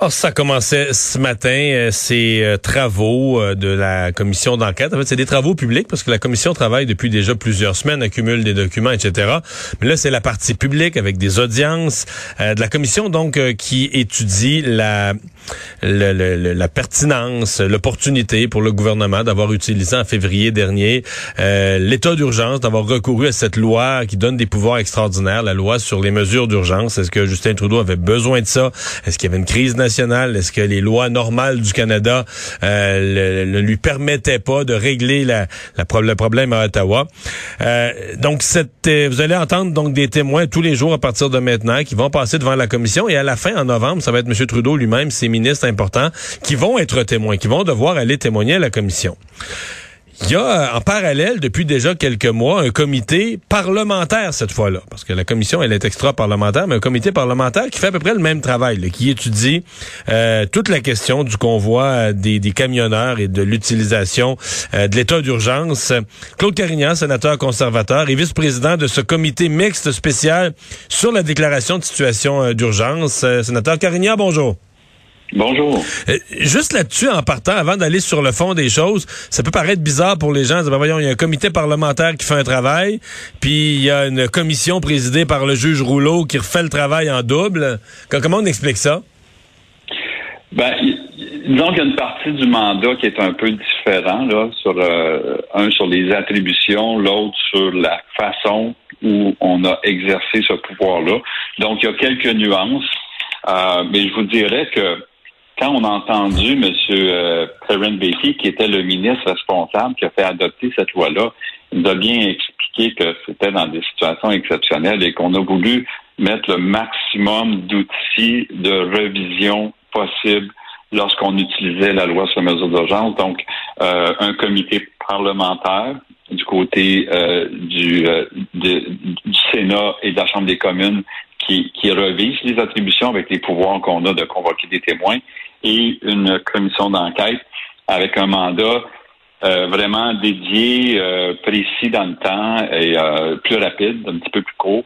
Oh, ça commençait ce matin, euh, ces euh, travaux euh, de la commission d'enquête. En fait, c'est des travaux publics parce que la commission travaille depuis déjà plusieurs semaines, accumule des documents, etc. Mais là, c'est la partie publique avec des audiences de la commission donc qui étudie la la pertinence, l'opportunité pour le gouvernement d'avoir utilisé en février dernier l'état d'urgence, d'avoir recouru à cette loi qui donne des pouvoirs extraordinaires, la loi sur les mesures d'urgence. Est-ce que Justin Trudeau avait besoin de ça? Est-ce qu'il y avait une crise nationale est-ce que les lois normales du Canada euh, ne lui permettaient pas de régler la, le problème à Ottawa? Euh, donc, euh, vous allez entendre donc des témoins tous les jours à partir de maintenant qui vont passer devant la commission et à la fin, en novembre, ça va être M. Trudeau lui-même, ses ministres importants, qui vont être témoins, qui vont devoir aller témoigner à la commission. Il y a euh, en parallèle, depuis déjà quelques mois, un comité parlementaire cette fois-là, parce que la commission, elle est extra-parlementaire, mais un comité parlementaire qui fait à peu près le même travail, qui étudie euh, toute la question du convoi euh, des, camionneurs et de l'utilisation de l'état d'urgence. Claude Carignan, sénateur conservateur et vice-président de ce comité mixte spécial sur la déclaration de situation d'urgence. sénateur Carignan, bonjour. Bonjour. Euh, juste là-dessus, en partant, avant d'aller sur le fond des choses, ça peut paraître bizarre pour les gens. Ben, voyons, il y a un comité parlementaire qui fait un travail, puis il y a une commission présidée par le juge Rouleau qui refait le travail en double. Comment on explique ça? Ben, disons qu'il y a une partie du mandat qui est un peu différent, là, sur euh, un sur les attributions, l'autre sur la façon où on a exercé ce pouvoir-là. Donc, il y a quelques nuances. Euh, mais je vous dirais que quand on a entendu M. Euh, Beatty, qui était le ministre responsable qui a fait adopter cette loi-là, il nous a bien expliqué que c'était dans des situations exceptionnelles et qu'on a voulu mettre le maximum d'outils de revision possible lorsqu'on utilisait la loi sur mesure d'urgence. Donc, euh, un comité parlementaire du côté euh, du, euh, du Sénat et de la Chambre des communes qui, qui revise les attributions avec les pouvoirs qu'on a de convoquer des témoins et une commission d'enquête avec un mandat euh, vraiment dédié, euh, précis dans le temps et euh, plus rapide, un petit peu plus court.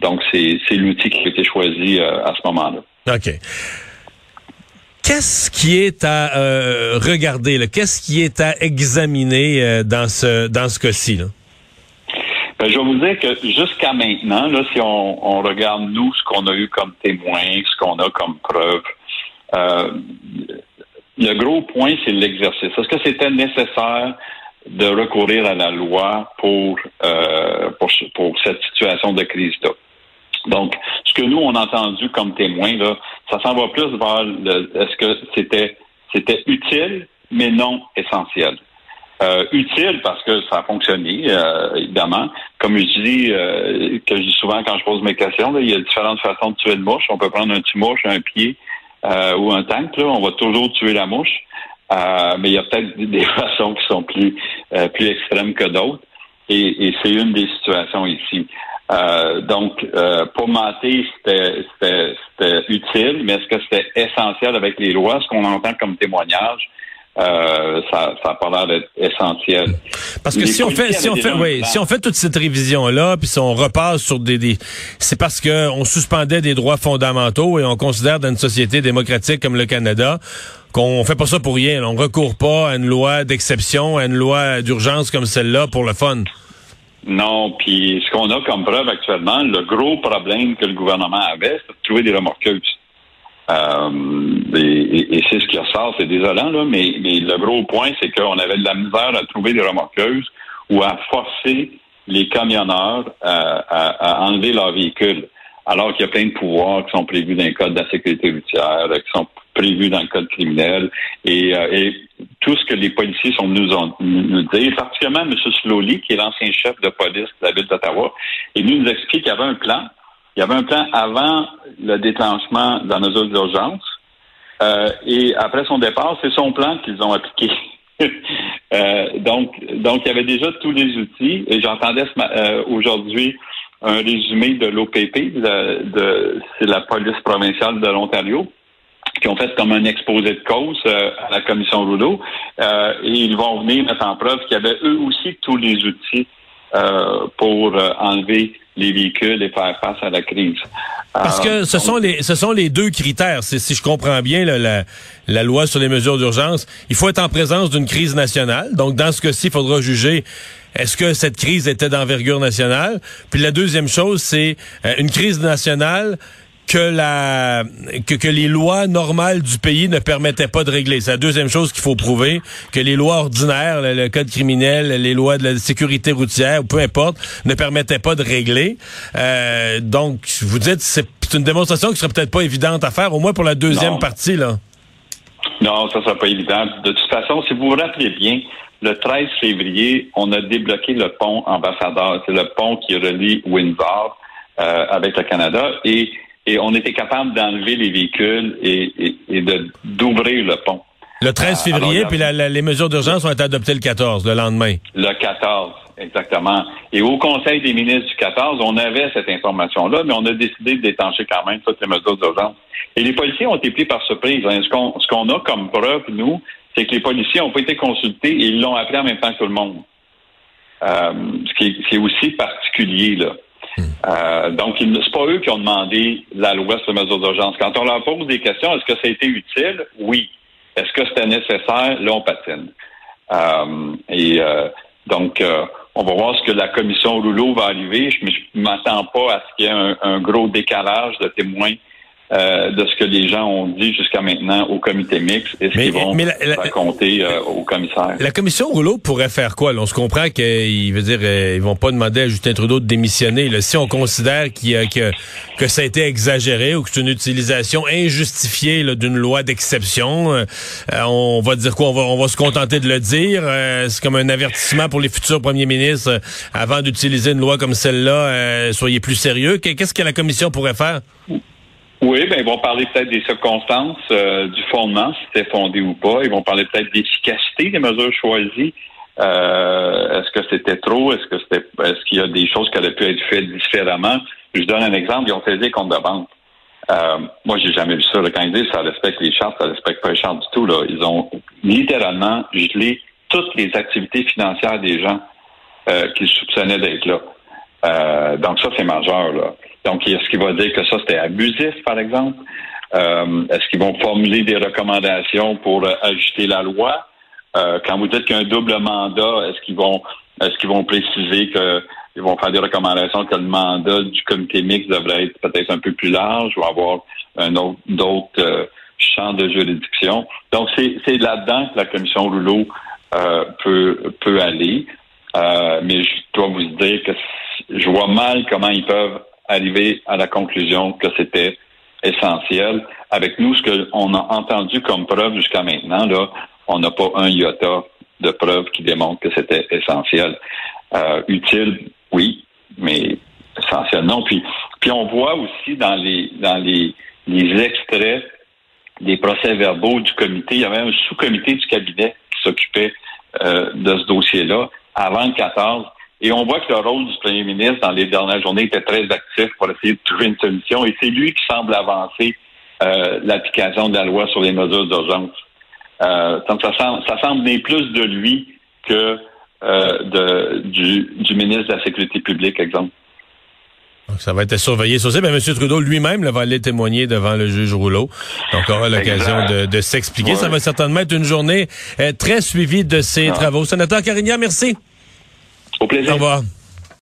donc, c'est l'outil qui a été choisi à ce moment-là. OK. Qu'est-ce qui est à regarder? Qu'est-ce qui est à examiner dans ce dans ce cas-ci? Ben, je vais vous dire que jusqu'à maintenant, là, si on, on regarde nous ce qu'on a eu comme témoin, ce qu'on a comme preuve, euh, le gros point, c'est l'exercice. Est-ce que c'était nécessaire de recourir à la loi pour, euh, pour, pour, cette situation de crise-là? Donc, ce que nous, on a entendu comme témoin, là, ça s'en va plus vers est-ce que c'était c'était utile, mais non essentiel? Euh, utile parce que ça a fonctionné, euh, évidemment. Comme je dis, euh, que je dis souvent quand je pose mes questions, il y a différentes façons de tuer une mouche. On peut prendre un tue-mouche, un pied, euh, ou un tank, là, on va toujours tuer la mouche. Euh, mais il y a peut-être des façons qui sont plus euh, plus extrêmes que d'autres. Et, c'est une des situations ici. donc, pour mentir, c'était utile, mais est-ce que c'était essentiel avec les lois? Ce qu'on entend comme témoignage, euh, ça, ça a pas l'air d'être essentiel. Parce que si on fait, si on fait, oui, si on fait toute cette révision là, puis si on repasse sur des, des c'est parce que on suspendait des droits fondamentaux et on considère dans une société démocratique comme le Canada qu'on fait pas ça pour rien. On recourt pas à une loi d'exception, à une loi d'urgence comme celle-là pour le fun. Non, puis ce qu'on a comme preuve actuellement, le gros problème que le gouvernement avait, c'est de trouver des remorqueuses. Euh, et, c'est ce qui ressort, c'est désolant, là, mais, le gros point, c'est qu'on avait de la misère à trouver des remorqueuses ou à forcer les camionneurs à, enlever leur véhicule, alors qu'il y a plein de pouvoirs qui sont prévus dans le code de la sécurité routière, qui sont prévus dans le code criminel, et, euh, tout ce que les policiers sont venus nous, dire, particulièrement M. Slowly, qui est l'ancien chef de police de la ville d'Ottawa, et nous explique qu'il y avait un plan il y avait un plan avant le déclenchement de la mesure d'urgence. Euh, et après son départ, c'est son plan qu'ils ont appliqué. euh, donc, donc, il y avait déjà tous les outils. Et j'entendais euh, aujourd'hui un résumé de l'OPP, de, c'est la police provinciale de l'Ontario, qui ont fait comme un exposé de cause à la commission Rouleau. et ils vont venir mettre en preuve qu'il y avait eux aussi tous les outils pour enlever les véhicules et faire face à la crise. Parce que ce sont les ce sont les deux critères. Si je comprends bien la, la loi sur les mesures d'urgence, il faut être en présence d'une crise nationale. Donc dans ce cas-ci, il faudra juger est-ce que cette crise était d'envergure nationale? Puis la deuxième chose, c'est une crise nationale que la que, que, les lois normales du pays ne permettaient pas de régler. C'est la deuxième chose qu'il faut prouver, que les lois ordinaires, le, code criminel, les lois de la sécurité routière, ou peu importe, ne permettaient pas de régler. Euh, donc, vous dites, c'est une démonstration qui serait peut-être pas évidente à faire, au moins pour la deuxième partie, là. Non, ça sera pas évident. De toute façon, si vous vous rappelez bien, le 13 février, on a débloqué le pont ambassadeur. C'est le pont qui relie Windsor euh, avec le Canada et et on était capable d'enlever les véhicules et, et, de d'ouvrir le pont. Le 13 euh, février, puis les mesures d'urgence ont été adoptées le 14, le lendemain. Le 14, exactement. Et au Conseil des ministres du 14, on avait cette information-là, mais on a décidé de détancher quand même toutes les mesures d'urgence. Et les policiers ont été pris par surprise. Hein. Ce qu'on a comme preuve, nous, c'est que les policiers n'ont pas été consultés et ils l'ont appris en même temps que tout le monde. Euh, ce qui est aussi particulier, là. Euh, donc, c'est pas eux qui ont demandé la loi sur les mesures d'urgence. Quand on leur pose des questions, est-ce que ça a été utile? Oui. Est-ce que c'était nécessaire? Là, on patine. Euh, et euh, donc, on va voir ce que la commission Rouleau va arriver. Je ne m'attends pas à ce qu'il y ait un, gros décalage de témoins euh, de ce que les gens ont dit jusqu'à maintenant au comité mixte et ce qu'ils vont raconter euh, au commissaire. La commission Rouleau pourrait faire quoi? on se comprend qu'ils veut dire euh, ils vont pas demander à Justin Trudeau de démissionner. Là. Si on considère qu'il que, que ça a été exagéré ou que c'est une utilisation injustifiée d'une loi d'exception, on va dire quoi? On va, on va se contenter de le dire. c'est comme un avertissement pour les futurs premiers ministres avant d'utiliser une loi comme celle-là. soyez plus sérieux. Qu'est-ce que la commission pourrait faire? Oui, ben ils vont parler peut-être des circonstances, euh, du fondement, si c'était fondé ou pas. Ils vont parler peut-être d'efficacité des mesures choisies. Euh, est-ce que c'était trop? Est-ce que c'était est-ce qu'il y a des choses qui auraient pu être faites différemment? Je donne un exemple, ils ont des comptes de banque. Euh, moi, j'ai jamais vu ça. Quand ils disent ça respecte les chartes, ça respecte pas les chartes du tout. Là. Ils ont littéralement gelé toutes les activités financières des gens euh, qu'ils soupçonnaient d'être là. Euh, donc ça, c'est majeur. Là. Donc, est-ce qu'il va dire que ça, c'était abusif, par exemple? Euh, est-ce qu'ils vont formuler des recommandations pour euh, ajuster la loi? Euh, quand vous dites qu'il y a un double mandat, est-ce qu'ils vont est-ce qu'ils vont préciser qu'ils vont faire des recommandations que le mandat du comité mixte devrait être peut-être un peu plus large ou avoir un autre d'autres champs de juridiction? Donc, c'est là-dedans que la commission Rouleau peut peut aller. Mais je dois vous dire que je vois mal comment ils peuvent arriver à la conclusion que c'était essentiel. Avec nous, ce qu'on a entendu comme preuve jusqu'à maintenant, là, on n'a pas un iota de preuve qui démontre que c'était essentiel. Euh, utile, oui, mais essentiel, non. Puis, puis on voit aussi dans les dans les, les extraits des procès-verbaux du comité, il y avait un sous-comité du cabinet qui s'occupait euh, de ce dossier-là avant le 14 et on voit que le rôle du premier ministre dans les dernières journées était très actif pour essayer de trouver une solution. Et c'est lui qui semble avancer euh, l'application de la loi sur les mesures d'urgence. Euh, donc ça semble, ça semble venir plus de lui que euh, de, du, du, ministre de la Sécurité publique, exemple. Donc, ça va être surveillé sur ça. Ben, M. Trudeau lui-même va aller témoigner devant le juge Rouleau. Donc, on aura l'occasion de, de s'expliquer. Ça va certainement être une journée euh, très suivie de ses travaux. Sénateur Carignan, merci. Au plaisir. Au revoir.